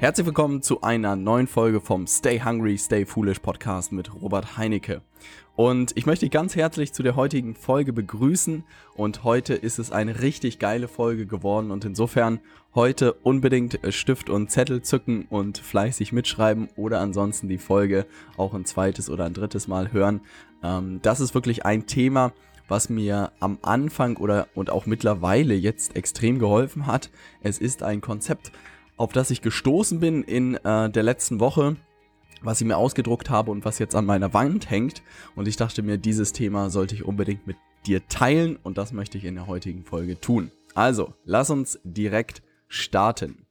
Herzlich willkommen zu einer neuen Folge vom Stay Hungry, Stay Foolish Podcast mit Robert Heinecke. Und ich möchte dich ganz herzlich zu der heutigen Folge begrüßen. Und heute ist es eine richtig geile Folge geworden. Und insofern heute unbedingt Stift und Zettel zücken und fleißig mitschreiben oder ansonsten die Folge auch ein zweites oder ein drittes Mal hören. Ähm, das ist wirklich ein Thema, was mir am Anfang oder und auch mittlerweile jetzt extrem geholfen hat. Es ist ein Konzept, auf das ich gestoßen bin in äh, der letzten Woche, was ich mir ausgedruckt habe und was jetzt an meiner Wand hängt. Und ich dachte mir, dieses Thema sollte ich unbedingt mit dir teilen und das möchte ich in der heutigen Folge tun. Also, lass uns direkt starten.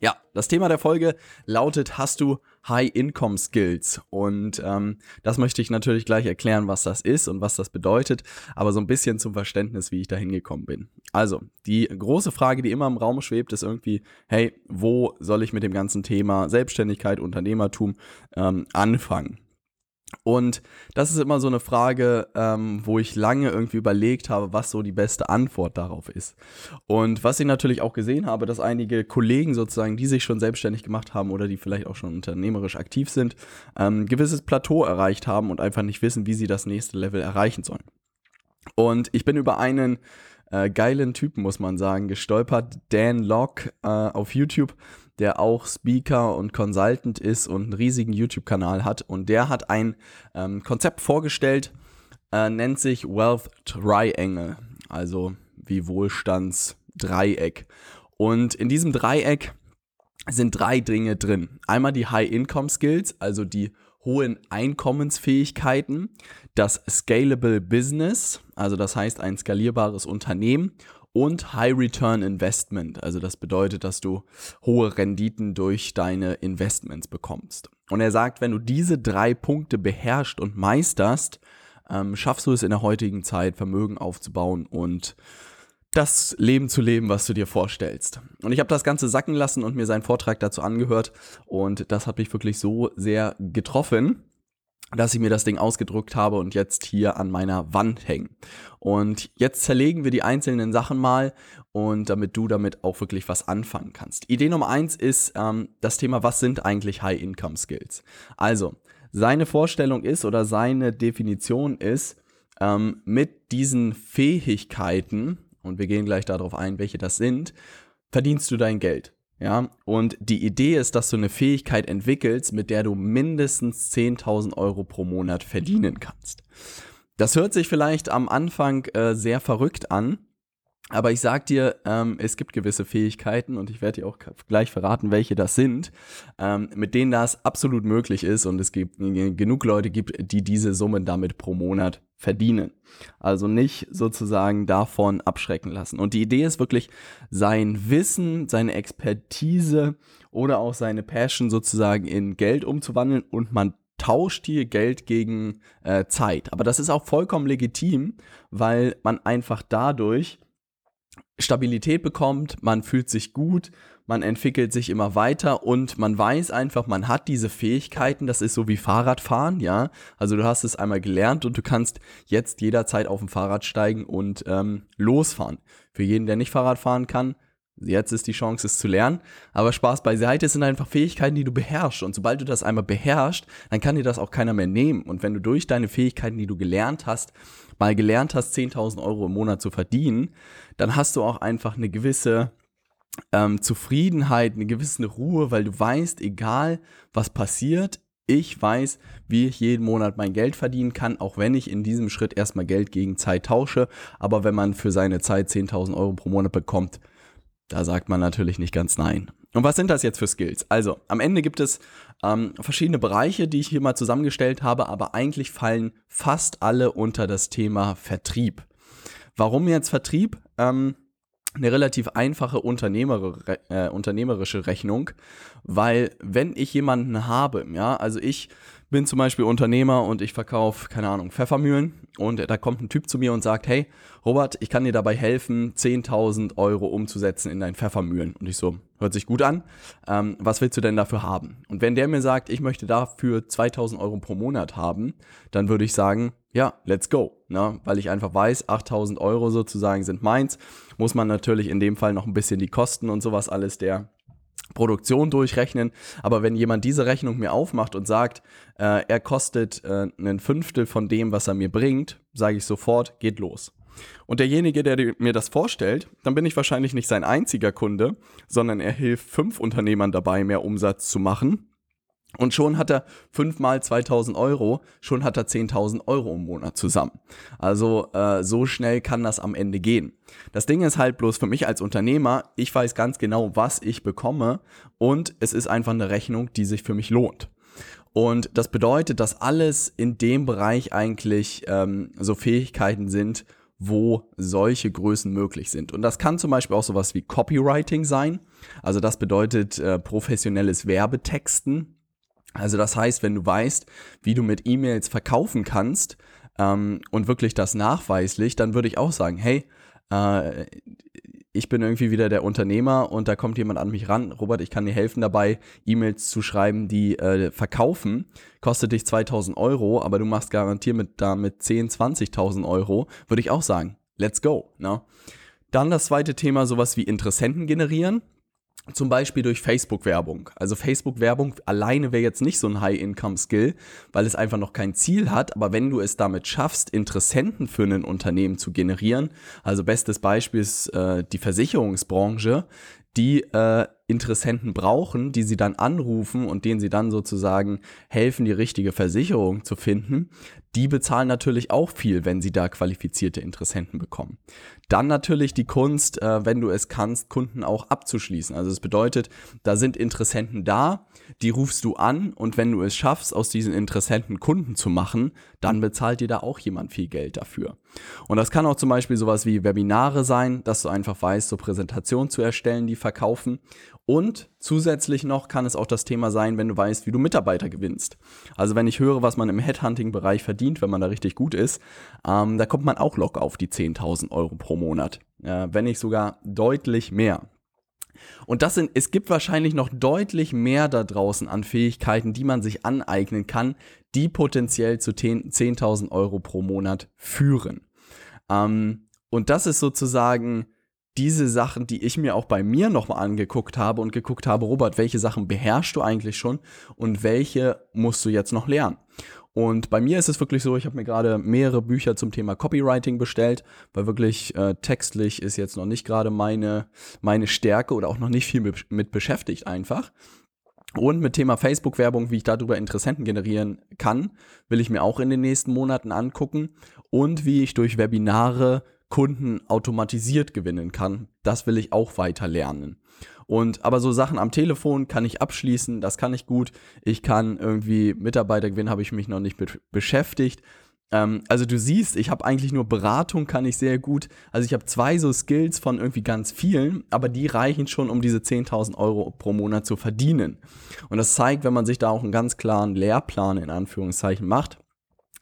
Ja, das Thema der Folge lautet, hast du High-Income-Skills? Und ähm, das möchte ich natürlich gleich erklären, was das ist und was das bedeutet, aber so ein bisschen zum Verständnis, wie ich da hingekommen bin. Also, die große Frage, die immer im Raum schwebt, ist irgendwie, hey, wo soll ich mit dem ganzen Thema Selbstständigkeit, Unternehmertum ähm, anfangen? Und das ist immer so eine Frage, ähm, wo ich lange irgendwie überlegt habe, was so die beste Antwort darauf ist. Und was ich natürlich auch gesehen habe, dass einige Kollegen sozusagen, die sich schon selbstständig gemacht haben oder die vielleicht auch schon unternehmerisch aktiv sind, ähm, gewisses Plateau erreicht haben und einfach nicht wissen, wie sie das nächste Level erreichen sollen. Und ich bin über einen äh, geilen Typen, muss man sagen, gestolpert, Dan Locke äh, auf YouTube, der auch Speaker und Consultant ist und einen riesigen YouTube-Kanal hat. Und der hat ein ähm, Konzept vorgestellt, äh, nennt sich Wealth Triangle, also wie Wohlstandsdreieck. Und in diesem Dreieck sind drei Dinge drin. Einmal die High-Income-Skills, also die hohen Einkommensfähigkeiten, das Scalable Business, also das heißt ein skalierbares Unternehmen und High Return Investment. Also das bedeutet, dass du hohe Renditen durch deine Investments bekommst. Und er sagt, wenn du diese drei Punkte beherrschst und meisterst, ähm, schaffst du es in der heutigen Zeit, Vermögen aufzubauen und das Leben zu leben, was du dir vorstellst. Und ich habe das Ganze sacken lassen und mir seinen Vortrag dazu angehört. Und das hat mich wirklich so sehr getroffen, dass ich mir das Ding ausgedruckt habe und jetzt hier an meiner Wand hängen. Und jetzt zerlegen wir die einzelnen Sachen mal und damit du damit auch wirklich was anfangen kannst. Idee Nummer eins ist ähm, das Thema, was sind eigentlich High-Income-Skills? Also, seine Vorstellung ist oder seine Definition ist, ähm, mit diesen Fähigkeiten, und wir gehen gleich darauf ein, welche das sind, verdienst du dein Geld. Ja, und die Idee ist, dass du eine Fähigkeit entwickelst, mit der du mindestens 10.000 Euro pro Monat verdienen kannst. Das hört sich vielleicht am Anfang äh, sehr verrückt an, aber ich sag dir, ähm, es gibt gewisse Fähigkeiten und ich werde dir auch gleich verraten, welche das sind, ähm, mit denen das absolut möglich ist und es gibt genug Leute gibt, die diese Summen damit pro Monat verdienen. Also nicht sozusagen davon abschrecken lassen. Und die Idee ist wirklich, sein Wissen, seine Expertise oder auch seine Passion sozusagen in Geld umzuwandeln und man tauscht hier Geld gegen äh, Zeit. Aber das ist auch vollkommen legitim, weil man einfach dadurch Stabilität bekommt, man fühlt sich gut, man entwickelt sich immer weiter und man weiß einfach, man hat diese Fähigkeiten, das ist so wie Fahrradfahren, ja. Also du hast es einmal gelernt und du kannst jetzt jederzeit auf dem Fahrrad steigen und ähm, losfahren. Für jeden, der nicht Fahrrad fahren kann, Jetzt ist die Chance, es zu lernen. Aber Spaß beiseite, es sind einfach Fähigkeiten, die du beherrschst. Und sobald du das einmal beherrschst, dann kann dir das auch keiner mehr nehmen. Und wenn du durch deine Fähigkeiten, die du gelernt hast, mal gelernt hast, 10.000 Euro im Monat zu verdienen, dann hast du auch einfach eine gewisse ähm, Zufriedenheit, eine gewisse Ruhe, weil du weißt, egal was passiert, ich weiß, wie ich jeden Monat mein Geld verdienen kann, auch wenn ich in diesem Schritt erstmal Geld gegen Zeit tausche. Aber wenn man für seine Zeit 10.000 Euro pro Monat bekommt, da sagt man natürlich nicht ganz nein. Und was sind das jetzt für Skills? Also, am Ende gibt es ähm, verschiedene Bereiche, die ich hier mal zusammengestellt habe, aber eigentlich fallen fast alle unter das Thema Vertrieb. Warum jetzt Vertrieb? Ähm, eine relativ einfache Unternehmer, äh, unternehmerische Rechnung, weil wenn ich jemanden habe, ja, also ich bin zum Beispiel Unternehmer und ich verkaufe, keine Ahnung, Pfeffermühlen und da kommt ein Typ zu mir und sagt, hey, Robert, ich kann dir dabei helfen, 10.000 Euro umzusetzen in dein Pfeffermühlen. Und ich so, hört sich gut an, ähm, was willst du denn dafür haben? Und wenn der mir sagt, ich möchte dafür 2.000 Euro pro Monat haben, dann würde ich sagen, ja, let's go. Ne? Weil ich einfach weiß, 8.000 Euro sozusagen sind meins, muss man natürlich in dem Fall noch ein bisschen die Kosten und sowas alles der Produktion durchrechnen. Aber wenn jemand diese Rechnung mir aufmacht und sagt, äh, er kostet äh, ein Fünftel von dem, was er mir bringt, sage ich sofort, geht los. Und derjenige, der mir das vorstellt, dann bin ich wahrscheinlich nicht sein einziger Kunde, sondern er hilft fünf Unternehmern dabei, mehr Umsatz zu machen. Und schon hat er fünfmal 2000 Euro, schon hat er 10.000 Euro im Monat zusammen. Also äh, so schnell kann das am Ende gehen. Das Ding ist halt bloß für mich als Unternehmer, ich weiß ganz genau, was ich bekomme und es ist einfach eine Rechnung, die sich für mich lohnt. Und das bedeutet, dass alles in dem Bereich eigentlich ähm, so Fähigkeiten sind, wo solche Größen möglich sind. Und das kann zum Beispiel auch sowas wie Copywriting sein. Also das bedeutet äh, professionelles Werbetexten. Also das heißt, wenn du weißt, wie du mit E-Mails verkaufen kannst ähm, und wirklich das nachweislich, dann würde ich auch sagen, hey, äh, ich bin irgendwie wieder der Unternehmer und da kommt jemand an mich ran. Robert, ich kann dir helfen dabei, E-Mails zu schreiben, die äh, verkaufen. Kostet dich 2000 Euro, aber du machst garantiert mit, damit 10, 20.000 Euro. Würde ich auch sagen, let's go. Ne? Dann das zweite Thema, sowas wie Interessenten generieren. Zum Beispiel durch Facebook-Werbung. Also Facebook-Werbung alleine wäre jetzt nicht so ein High-Income-Skill, weil es einfach noch kein Ziel hat. Aber wenn du es damit schaffst, Interessenten für ein Unternehmen zu generieren, also bestes Beispiel ist äh, die Versicherungsbranche, die äh, Interessenten brauchen, die sie dann anrufen und denen sie dann sozusagen helfen, die richtige Versicherung zu finden, die bezahlen natürlich auch viel, wenn sie da qualifizierte Interessenten bekommen. Dann natürlich die Kunst, äh, wenn du es kannst, Kunden auch abzuschließen. Also das bedeutet, da sind Interessenten da, die rufst du an und wenn du es schaffst, aus diesen Interessenten Kunden zu machen, dann bezahlt dir da auch jemand viel Geld dafür. Und das kann auch zum Beispiel sowas wie Webinare sein, dass du einfach weißt, so Präsentationen zu erstellen, die verkaufen. Und zusätzlich noch kann es auch das Thema sein, wenn du weißt, wie du Mitarbeiter gewinnst. Also wenn ich höre, was man im Headhunting-Bereich verdient, wenn man da richtig gut ist, ähm, da kommt man auch locker auf die 10.000 Euro pro Monat. Äh, wenn nicht sogar deutlich mehr. Und das sind, es gibt wahrscheinlich noch deutlich mehr da draußen an Fähigkeiten, die man sich aneignen kann, die potenziell zu 10.000 Euro pro Monat führen. Ähm, und das ist sozusagen diese Sachen, die ich mir auch bei mir nochmal angeguckt habe und geguckt habe, Robert, welche Sachen beherrschst du eigentlich schon und welche musst du jetzt noch lernen? Und bei mir ist es wirklich so, ich habe mir gerade mehrere Bücher zum Thema Copywriting bestellt, weil wirklich äh, textlich ist jetzt noch nicht gerade meine, meine Stärke oder auch noch nicht viel mit, mit beschäftigt einfach. Und mit Thema Facebook-Werbung, wie ich darüber Interessenten generieren kann, will ich mir auch in den nächsten Monaten angucken. Und wie ich durch Webinare Kunden automatisiert gewinnen kann. Das will ich auch weiter lernen. Und aber so Sachen am Telefon kann ich abschließen, das kann ich gut. Ich kann irgendwie Mitarbeiter gewinnen, habe ich mich noch nicht mit beschäftigt. Ähm, also du siehst, ich habe eigentlich nur Beratung, kann ich sehr gut. Also ich habe zwei so Skills von irgendwie ganz vielen, aber die reichen schon, um diese 10.000 Euro pro Monat zu verdienen. Und das zeigt, wenn man sich da auch einen ganz klaren Lehrplan in Anführungszeichen macht,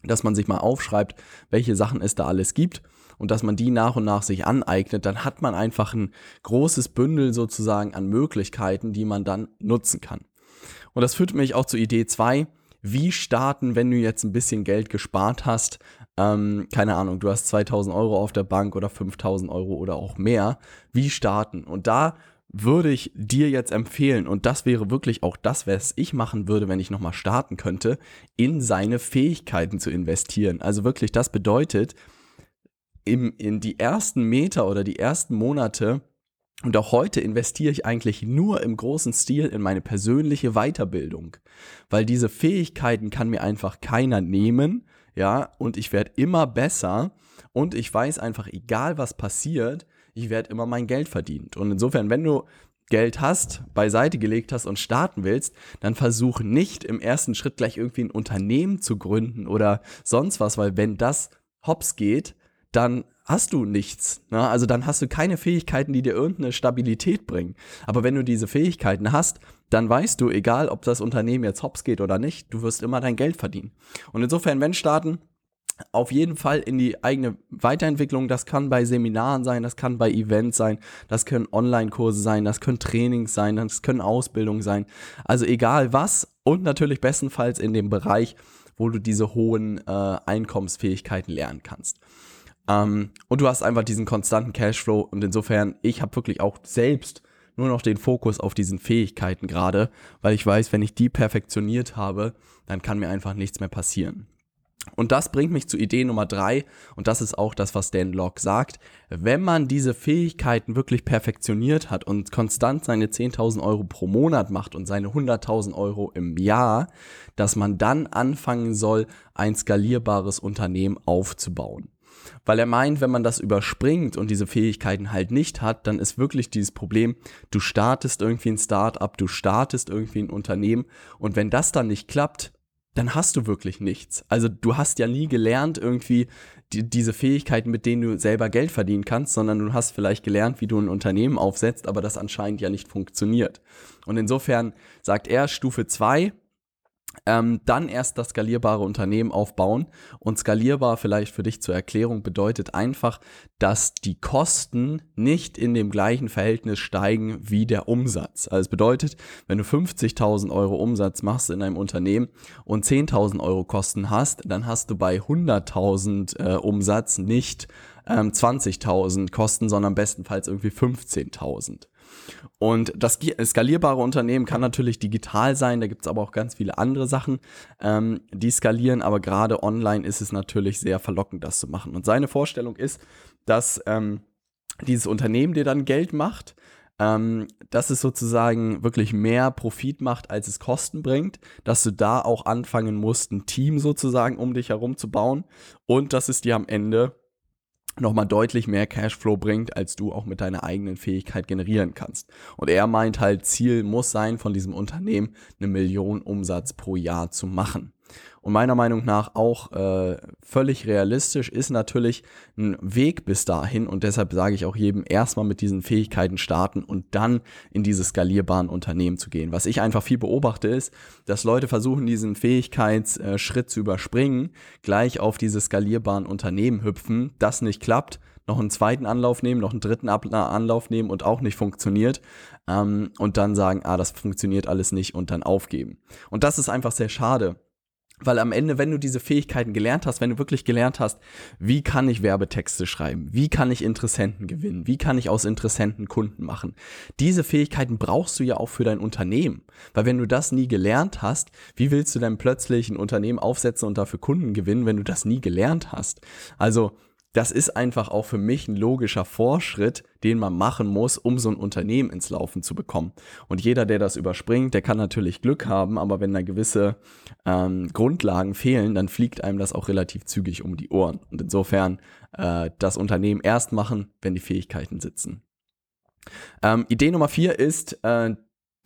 dass man sich mal aufschreibt, welche Sachen es da alles gibt und dass man die nach und nach sich aneignet, dann hat man einfach ein großes Bündel sozusagen an Möglichkeiten, die man dann nutzen kann. Und das führt mich auch zu Idee 2. Wie starten, wenn du jetzt ein bisschen Geld gespart hast? Ähm, keine Ahnung, du hast 2000 Euro auf der Bank oder 5000 Euro oder auch mehr. Wie starten? Und da würde ich dir jetzt empfehlen, und das wäre wirklich auch das, was ich machen würde, wenn ich nochmal starten könnte, in seine Fähigkeiten zu investieren. Also wirklich, das bedeutet, im, in die ersten Meter oder die ersten Monate und auch heute investiere ich eigentlich nur im großen Stil in meine persönliche Weiterbildung, weil diese Fähigkeiten kann mir einfach keiner nehmen, ja, und ich werde immer besser und ich weiß einfach, egal was passiert, ich werde immer mein Geld verdient. Und insofern, wenn du Geld hast, beiseite gelegt hast und starten willst, dann versuch nicht im ersten Schritt gleich irgendwie ein Unternehmen zu gründen oder sonst was, weil wenn das hops geht, dann hast du nichts. Ne? Also dann hast du keine Fähigkeiten, die dir irgendeine Stabilität bringen. Aber wenn du diese Fähigkeiten hast, dann weißt du, egal ob das Unternehmen jetzt hops geht oder nicht, du wirst immer dein Geld verdienen. Und insofern, wenn starten, auf jeden Fall in die eigene Weiterentwicklung. Das kann bei Seminaren sein, das kann bei Events sein, das können Online-Kurse sein, das können Trainings sein, das können Ausbildungen sein. Also egal was und natürlich bestenfalls in dem Bereich, wo du diese hohen äh, Einkommensfähigkeiten lernen kannst. Ähm, und du hast einfach diesen konstanten Cashflow und insofern, ich habe wirklich auch selbst nur noch den Fokus auf diesen Fähigkeiten gerade, weil ich weiß, wenn ich die perfektioniert habe, dann kann mir einfach nichts mehr passieren. Und das bringt mich zu Idee Nummer drei und das ist auch das, was Dan Locke sagt. Wenn man diese Fähigkeiten wirklich perfektioniert hat und konstant seine 10.000 Euro pro Monat macht und seine 100.000 Euro im Jahr, dass man dann anfangen soll, ein skalierbares Unternehmen aufzubauen. Weil er meint, wenn man das überspringt und diese Fähigkeiten halt nicht hat, dann ist wirklich dieses Problem, du startest irgendwie ein Startup, du startest irgendwie ein Unternehmen und wenn das dann nicht klappt, dann hast du wirklich nichts. Also du hast ja nie gelernt irgendwie die, diese Fähigkeiten, mit denen du selber Geld verdienen kannst, sondern du hast vielleicht gelernt, wie du ein Unternehmen aufsetzt, aber das anscheinend ja nicht funktioniert. Und insofern sagt er, Stufe 2 ähm, dann erst das skalierbare Unternehmen aufbauen. Und skalierbar vielleicht für dich zur Erklärung bedeutet einfach, dass die Kosten nicht in dem gleichen Verhältnis steigen wie der Umsatz. Also es bedeutet, wenn du 50.000 Euro Umsatz machst in einem Unternehmen und 10.000 Euro Kosten hast, dann hast du bei 100.000 äh, Umsatz nicht ähm, 20.000 Kosten, sondern bestenfalls irgendwie 15.000. Und das skalierbare Unternehmen kann natürlich digital sein, da gibt es aber auch ganz viele andere Sachen, ähm, die skalieren, aber gerade online ist es natürlich sehr verlockend, das zu machen. Und seine Vorstellung ist, dass ähm, dieses Unternehmen dir dann Geld macht, ähm, dass es sozusagen wirklich mehr Profit macht, als es Kosten bringt, dass du da auch anfangen musst, ein Team sozusagen um dich herum zu bauen und dass es dir am Ende nochmal deutlich mehr Cashflow bringt, als du auch mit deiner eigenen Fähigkeit generieren kannst. Und er meint halt, Ziel muss sein, von diesem Unternehmen eine Million Umsatz pro Jahr zu machen. Und meiner Meinung nach auch äh, völlig realistisch ist natürlich ein Weg bis dahin. Und deshalb sage ich auch jedem, erstmal mit diesen Fähigkeiten starten und dann in diese skalierbaren Unternehmen zu gehen. Was ich einfach viel beobachte ist, dass Leute versuchen, diesen Fähigkeitsschritt zu überspringen, gleich auf diese skalierbaren Unternehmen hüpfen, das nicht klappt, noch einen zweiten Anlauf nehmen, noch einen dritten Anlauf nehmen und auch nicht funktioniert ähm, und dann sagen, ah, das funktioniert alles nicht und dann aufgeben. Und das ist einfach sehr schade, weil am Ende, wenn du diese Fähigkeiten gelernt hast, wenn du wirklich gelernt hast, wie kann ich Werbetexte schreiben, wie kann ich Interessenten gewinnen, wie kann ich aus Interessenten Kunden machen, diese Fähigkeiten brauchst du ja auch für dein Unternehmen. Weil wenn du das nie gelernt hast, wie willst du dann plötzlich ein Unternehmen aufsetzen und dafür Kunden gewinnen, wenn du das nie gelernt hast? Also das ist einfach auch für mich ein logischer Vorschritt, den man machen muss, um so ein Unternehmen ins Laufen zu bekommen. Und jeder, der das überspringt, der kann natürlich Glück haben, aber wenn da gewisse ähm, Grundlagen fehlen, dann fliegt einem das auch relativ zügig um die Ohren. Und insofern äh, das Unternehmen erst machen, wenn die Fähigkeiten sitzen. Ähm, Idee Nummer vier ist, äh,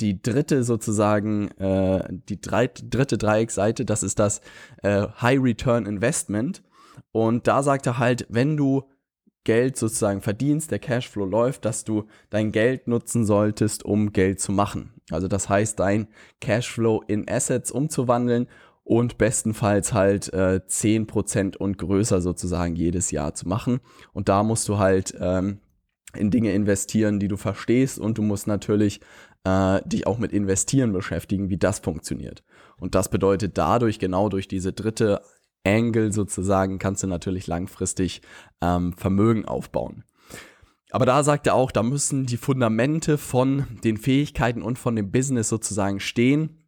die dritte sozusagen, äh, die drei, dritte Dreiecksseite, das ist das äh, High Return Investment. Und da sagt er halt, wenn du Geld sozusagen verdienst, der Cashflow läuft, dass du dein Geld nutzen solltest, um Geld zu machen. Also das heißt, dein Cashflow in Assets umzuwandeln und bestenfalls halt äh, 10% und größer sozusagen jedes Jahr zu machen. Und da musst du halt ähm, in Dinge investieren, die du verstehst und du musst natürlich äh, dich auch mit Investieren beschäftigen, wie das funktioniert. Und das bedeutet dadurch, genau durch diese dritte Angle sozusagen kannst du natürlich langfristig ähm, Vermögen aufbauen. Aber da sagt er auch, da müssen die Fundamente von den Fähigkeiten und von dem Business sozusagen stehen.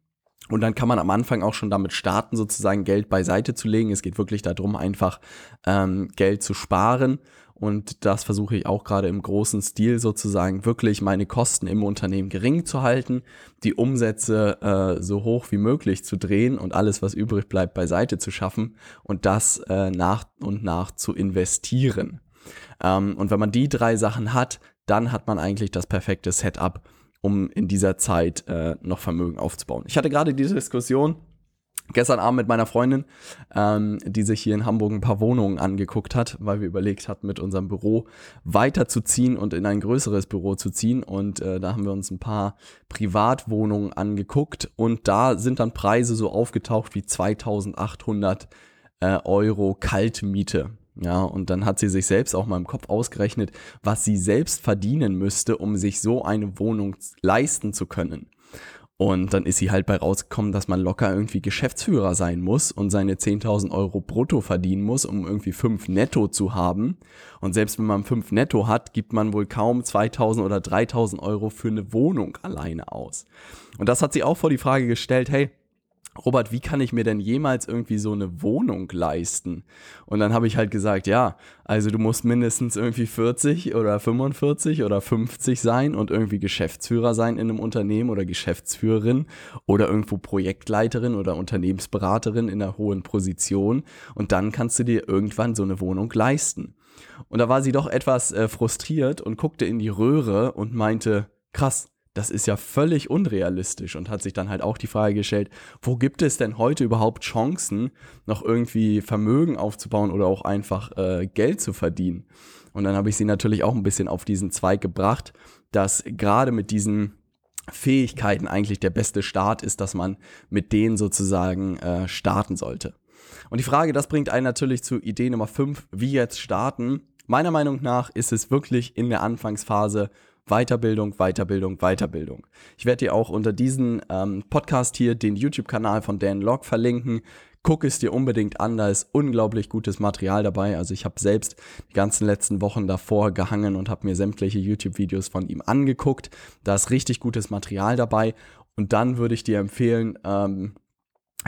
Und dann kann man am Anfang auch schon damit starten, sozusagen Geld beiseite zu legen. Es geht wirklich darum, einfach ähm, Geld zu sparen und das versuche ich auch gerade im großen Stil sozusagen wirklich meine Kosten im Unternehmen gering zu halten, die Umsätze äh, so hoch wie möglich zu drehen und alles, was übrig bleibt, beiseite zu schaffen und das äh, nach und nach zu investieren. Ähm, und wenn man die drei Sachen hat, dann hat man eigentlich das perfekte Setup, um in dieser Zeit äh, noch Vermögen aufzubauen. Ich hatte gerade diese Diskussion gestern Abend mit meiner Freundin, ähm, die sich hier in Hamburg ein paar Wohnungen angeguckt hat, weil wir überlegt hatten, mit unserem Büro weiterzuziehen und in ein größeres Büro zu ziehen. Und äh, da haben wir uns ein paar Privatwohnungen angeguckt und da sind dann Preise so aufgetaucht wie 2800 äh, Euro Kaltmiete. Ja, und dann hat sie sich selbst auch mal im Kopf ausgerechnet, was sie selbst verdienen müsste, um sich so eine Wohnung leisten zu können. Und dann ist sie halt bei rausgekommen, dass man locker irgendwie Geschäftsführer sein muss und seine 10.000 Euro brutto verdienen muss, um irgendwie 5 netto zu haben. Und selbst wenn man 5 netto hat, gibt man wohl kaum 2.000 oder 3.000 Euro für eine Wohnung alleine aus. Und das hat sie auch vor die Frage gestellt, hey, Robert, wie kann ich mir denn jemals irgendwie so eine Wohnung leisten? Und dann habe ich halt gesagt, ja, also du musst mindestens irgendwie 40 oder 45 oder 50 sein und irgendwie Geschäftsführer sein in einem Unternehmen oder Geschäftsführerin oder irgendwo Projektleiterin oder Unternehmensberaterin in einer hohen Position und dann kannst du dir irgendwann so eine Wohnung leisten. Und da war sie doch etwas äh, frustriert und guckte in die Röhre und meinte, krass, das ist ja völlig unrealistisch und hat sich dann halt auch die Frage gestellt, wo gibt es denn heute überhaupt Chancen, noch irgendwie Vermögen aufzubauen oder auch einfach äh, Geld zu verdienen? Und dann habe ich sie natürlich auch ein bisschen auf diesen Zweig gebracht, dass gerade mit diesen Fähigkeiten eigentlich der beste Start ist, dass man mit denen sozusagen äh, starten sollte. Und die Frage, das bringt einen natürlich zu Idee Nummer 5, wie jetzt starten. Meiner Meinung nach ist es wirklich in der Anfangsphase Weiterbildung, Weiterbildung, Weiterbildung. Ich werde dir auch unter diesem ähm, Podcast hier den YouTube-Kanal von Dan Locke verlinken. Guck es dir unbedingt an, da ist unglaublich gutes Material dabei. Also ich habe selbst die ganzen letzten Wochen davor gehangen und habe mir sämtliche YouTube-Videos von ihm angeguckt. Da ist richtig gutes Material dabei. Und dann würde ich dir empfehlen, ähm,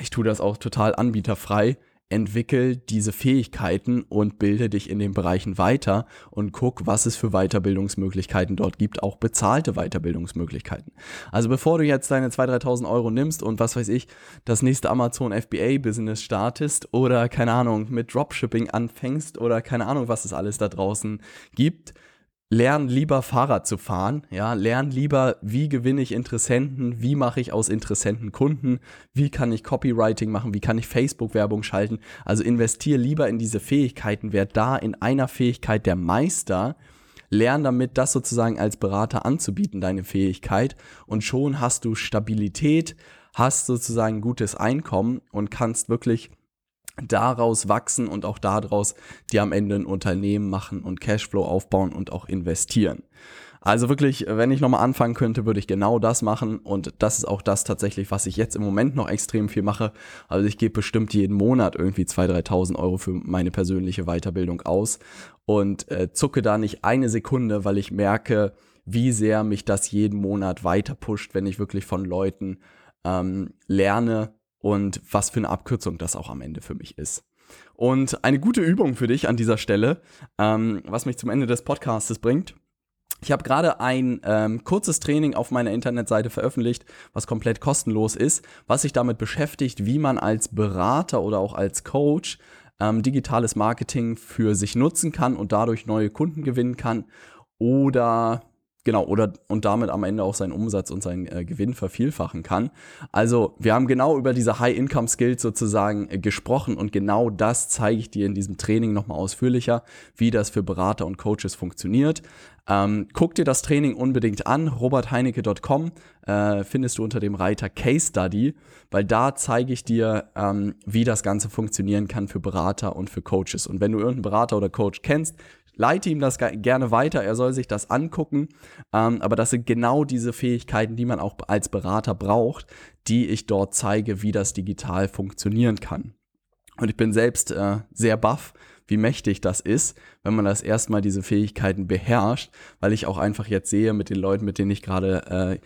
ich tue das auch total anbieterfrei, entwickel diese Fähigkeiten und bilde dich in den Bereichen weiter und guck, was es für Weiterbildungsmöglichkeiten dort gibt, auch bezahlte Weiterbildungsmöglichkeiten. Also bevor du jetzt deine 2.000, 3.000 Euro nimmst und was weiß ich, das nächste Amazon FBA Business startest oder keine Ahnung, mit Dropshipping anfängst oder keine Ahnung, was es alles da draußen gibt, lern lieber Fahrrad zu fahren, ja, lern lieber, wie gewinne ich Interessenten, wie mache ich aus Interessenten Kunden, wie kann ich Copywriting machen, wie kann ich Facebook-Werbung schalten. Also investier lieber in diese Fähigkeiten, wer da in einer Fähigkeit der Meister, lern damit, das sozusagen als Berater anzubieten, deine Fähigkeit, und schon hast du Stabilität, hast sozusagen gutes Einkommen und kannst wirklich daraus wachsen und auch daraus die am Ende ein Unternehmen machen und Cashflow aufbauen und auch investieren. Also wirklich, wenn ich nochmal anfangen könnte, würde ich genau das machen und das ist auch das tatsächlich, was ich jetzt im Moment noch extrem viel mache. Also ich gebe bestimmt jeden Monat irgendwie 2.000, 3.000 Euro für meine persönliche Weiterbildung aus und äh, zucke da nicht eine Sekunde, weil ich merke, wie sehr mich das jeden Monat weiter pusht, wenn ich wirklich von Leuten ähm, lerne, und was für eine Abkürzung das auch am Ende für mich ist. Und eine gute Übung für dich an dieser Stelle, ähm, was mich zum Ende des Podcasts bringt. Ich habe gerade ein ähm, kurzes Training auf meiner Internetseite veröffentlicht, was komplett kostenlos ist, was sich damit beschäftigt, wie man als Berater oder auch als Coach ähm, digitales Marketing für sich nutzen kann und dadurch neue Kunden gewinnen kann oder Genau, oder und damit am Ende auch seinen Umsatz und seinen äh, Gewinn vervielfachen kann. Also, wir haben genau über diese High-Income-Skills sozusagen äh, gesprochen und genau das zeige ich dir in diesem Training nochmal ausführlicher, wie das für Berater und Coaches funktioniert. Ähm, guck dir das Training unbedingt an, robertheinecke.com äh, findest du unter dem Reiter Case Study, weil da zeige ich dir, ähm, wie das Ganze funktionieren kann für Berater und für Coaches. Und wenn du irgendeinen Berater oder Coach kennst, leite ihm das gerne weiter, er soll sich das angucken. Ähm, aber das sind genau diese Fähigkeiten, die man auch als Berater braucht, die ich dort zeige, wie das digital funktionieren kann. Und ich bin selbst äh, sehr baff, wie mächtig das ist, wenn man das erstmal diese Fähigkeiten beherrscht, weil ich auch einfach jetzt sehe mit den Leuten, mit denen ich gerade äh,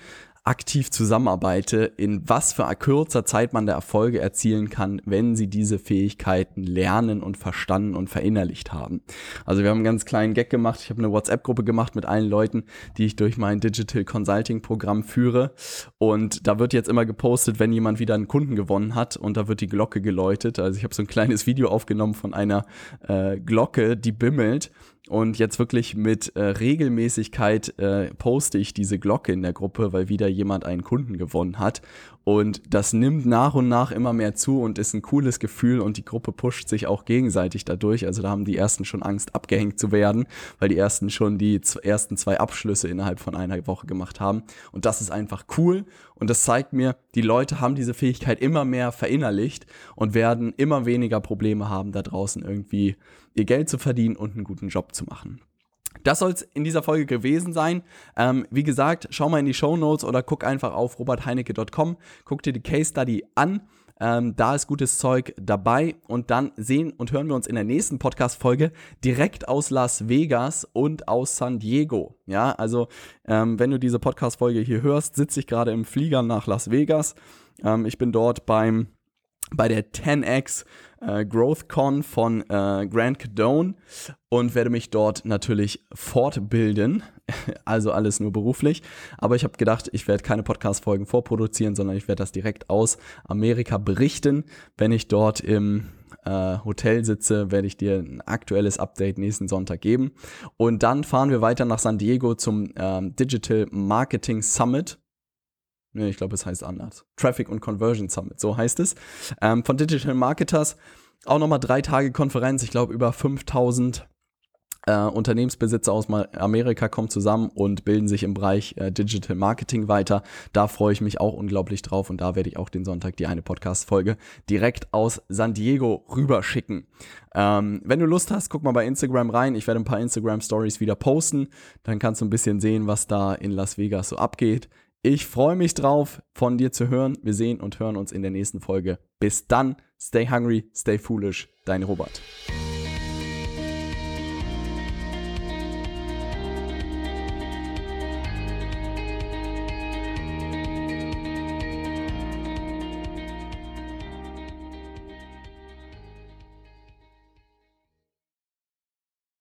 aktiv zusammenarbeite, in was für kurzer Zeit man da Erfolge erzielen kann, wenn sie diese Fähigkeiten lernen und verstanden und verinnerlicht haben. Also wir haben einen ganz kleinen Gag gemacht. Ich habe eine WhatsApp-Gruppe gemacht mit allen Leuten, die ich durch mein Digital Consulting Programm führe. Und da wird jetzt immer gepostet, wenn jemand wieder einen Kunden gewonnen hat und da wird die Glocke geläutet. Also ich habe so ein kleines Video aufgenommen von einer äh, Glocke, die bimmelt und jetzt wirklich mit äh, Regelmäßigkeit äh, poste ich diese Glocke in der Gruppe, weil wieder jemand einen Kunden gewonnen hat. Und das nimmt nach und nach immer mehr zu und ist ein cooles Gefühl und die Gruppe pusht sich auch gegenseitig dadurch. Also da haben die ersten schon Angst, abgehängt zu werden, weil die ersten schon die ersten zwei Abschlüsse innerhalb von einer Woche gemacht haben. Und das ist einfach cool und das zeigt mir, die Leute haben diese Fähigkeit immer mehr verinnerlicht und werden immer weniger Probleme haben, da draußen irgendwie ihr Geld zu verdienen und einen guten Job zu machen. Das soll es in dieser Folge gewesen sein. Ähm, wie gesagt, schau mal in die Show Notes oder guck einfach auf robertheinecke.com, guck dir die Case Study an. Ähm, da ist gutes Zeug dabei und dann sehen und hören wir uns in der nächsten Podcast-Folge direkt aus Las Vegas und aus San Diego. Ja, also ähm, wenn du diese Podcast-Folge hier hörst, sitze ich gerade im Flieger nach Las Vegas. Ähm, ich bin dort beim bei der 10x äh, GrowthCon von äh, Grant Cadone und werde mich dort natürlich fortbilden. Also alles nur beruflich. Aber ich habe gedacht, ich werde keine Podcast-Folgen vorproduzieren, sondern ich werde das direkt aus Amerika berichten. Wenn ich dort im äh, Hotel sitze, werde ich dir ein aktuelles Update nächsten Sonntag geben. Und dann fahren wir weiter nach San Diego zum ähm, Digital Marketing Summit. Nee, ich glaube, es heißt anders. Traffic und Conversion Summit, so heißt es. Ähm, von Digital Marketers. Auch nochmal drei Tage Konferenz. Ich glaube, über 5000 äh, Unternehmensbesitzer aus Amerika kommen zusammen und bilden sich im Bereich äh, Digital Marketing weiter. Da freue ich mich auch unglaublich drauf und da werde ich auch den Sonntag die eine Podcast-Folge direkt aus San Diego rüberschicken. Ähm, wenn du Lust hast, guck mal bei Instagram rein. Ich werde ein paar Instagram-Stories wieder posten. Dann kannst du ein bisschen sehen, was da in Las Vegas so abgeht. Ich freue mich drauf, von dir zu hören. Wir sehen und hören uns in der nächsten Folge. Bis dann, stay hungry, stay foolish, dein Robert.